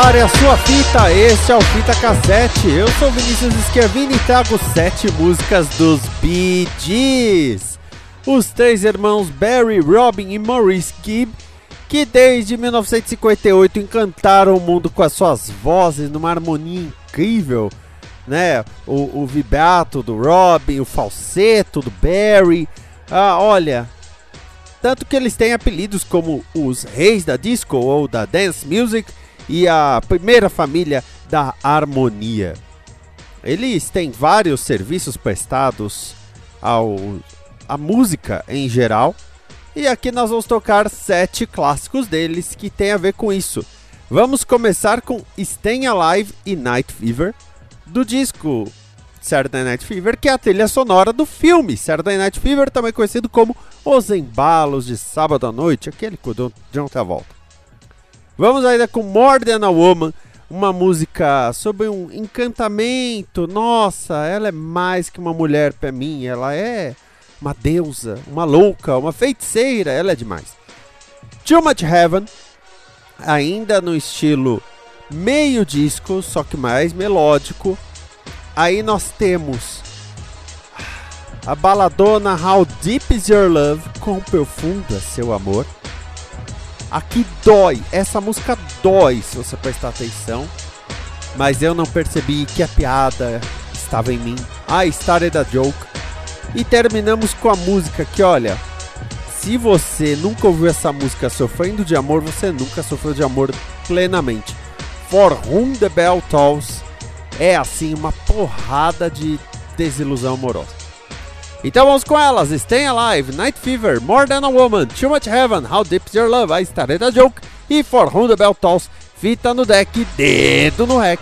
Prepare a sua fita, este é o Fita Cassete. Eu sou Vinícius Schiavini e trago sete músicas dos Bee Gees. Os três irmãos Barry, Robin e Maurice Gibb, que desde 1958 encantaram o mundo com as suas vozes numa harmonia incrível, né? O, o vibrato do Robin, o falseto do Barry. Ah, olha, tanto que eles têm apelidos como os reis da disco ou da dance music e a primeira família da harmonia. Eles têm vários serviços prestados ao a música em geral. E aqui nós vamos tocar sete clássicos deles que tem a ver com isso. Vamos começar com Staying Alive e Night Fever, do disco Saturday Night Fever, que é a trilha sonora do filme Saturday Night Fever, também conhecido como Os Embalos de Sábado à Noite, aquele com o John Travolta. Vamos ainda com More Than a Woman, uma música sobre um encantamento. Nossa, ela é mais que uma mulher para mim, ela é uma deusa, uma louca, uma feiticeira, ela é demais. Too Much Heaven, ainda no estilo meio disco, só que mais melódico. Aí nós temos a baladona How Deep Is Your Love, com profundo é seu amor. Aqui dói, essa música dói se você prestar atenção. Mas eu não percebi que a piada estava em mim. I started a joke. E terminamos com a música que, olha, se você nunca ouviu essa música sofrendo de amor, você nunca sofreu de amor plenamente. For Whom the Bell Tolls é assim uma porrada de desilusão amorosa. Então vamos com elas: Stay Alive, Night Fever, More Than a Woman, Too Much Heaven, How Deep's Your Love, a Joke e For Whom the Bell Tolls, fita no deck, dedo no rec.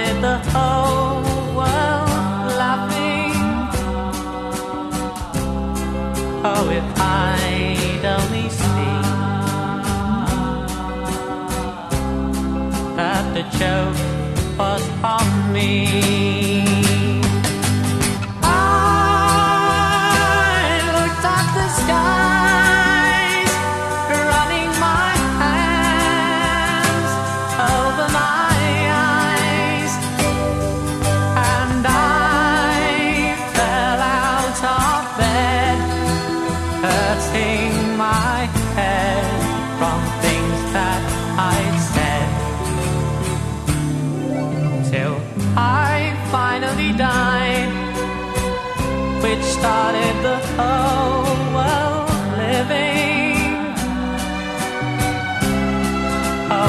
made the whole world laughing. Oh, if I'd only seen that the joke was on me.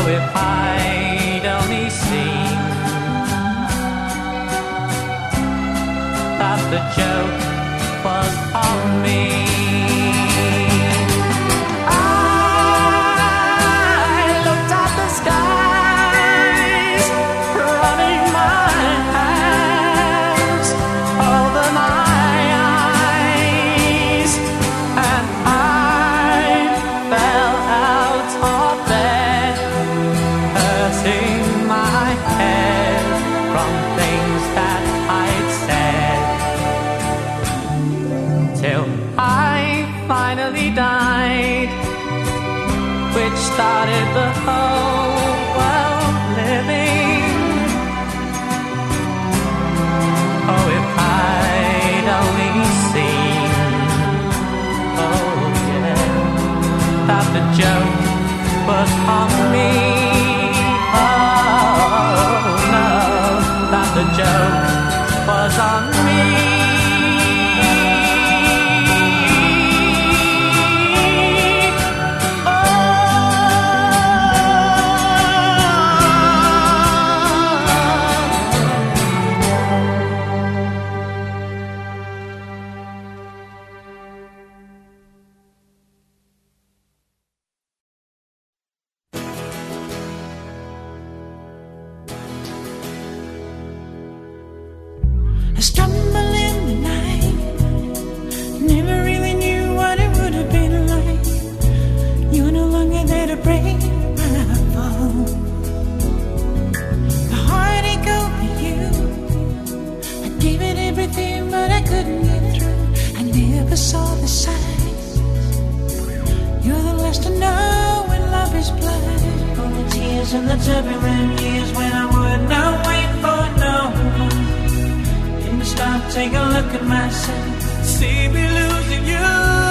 if I'd only seen that the joke was on me. the joke was on me. Oh, no, that the joke was on me. I saw the signs. You're the last to know when love is blind. All the tears and the turbulent years when I would not wait for no one. In the stop, take a look at myself. See me losing you.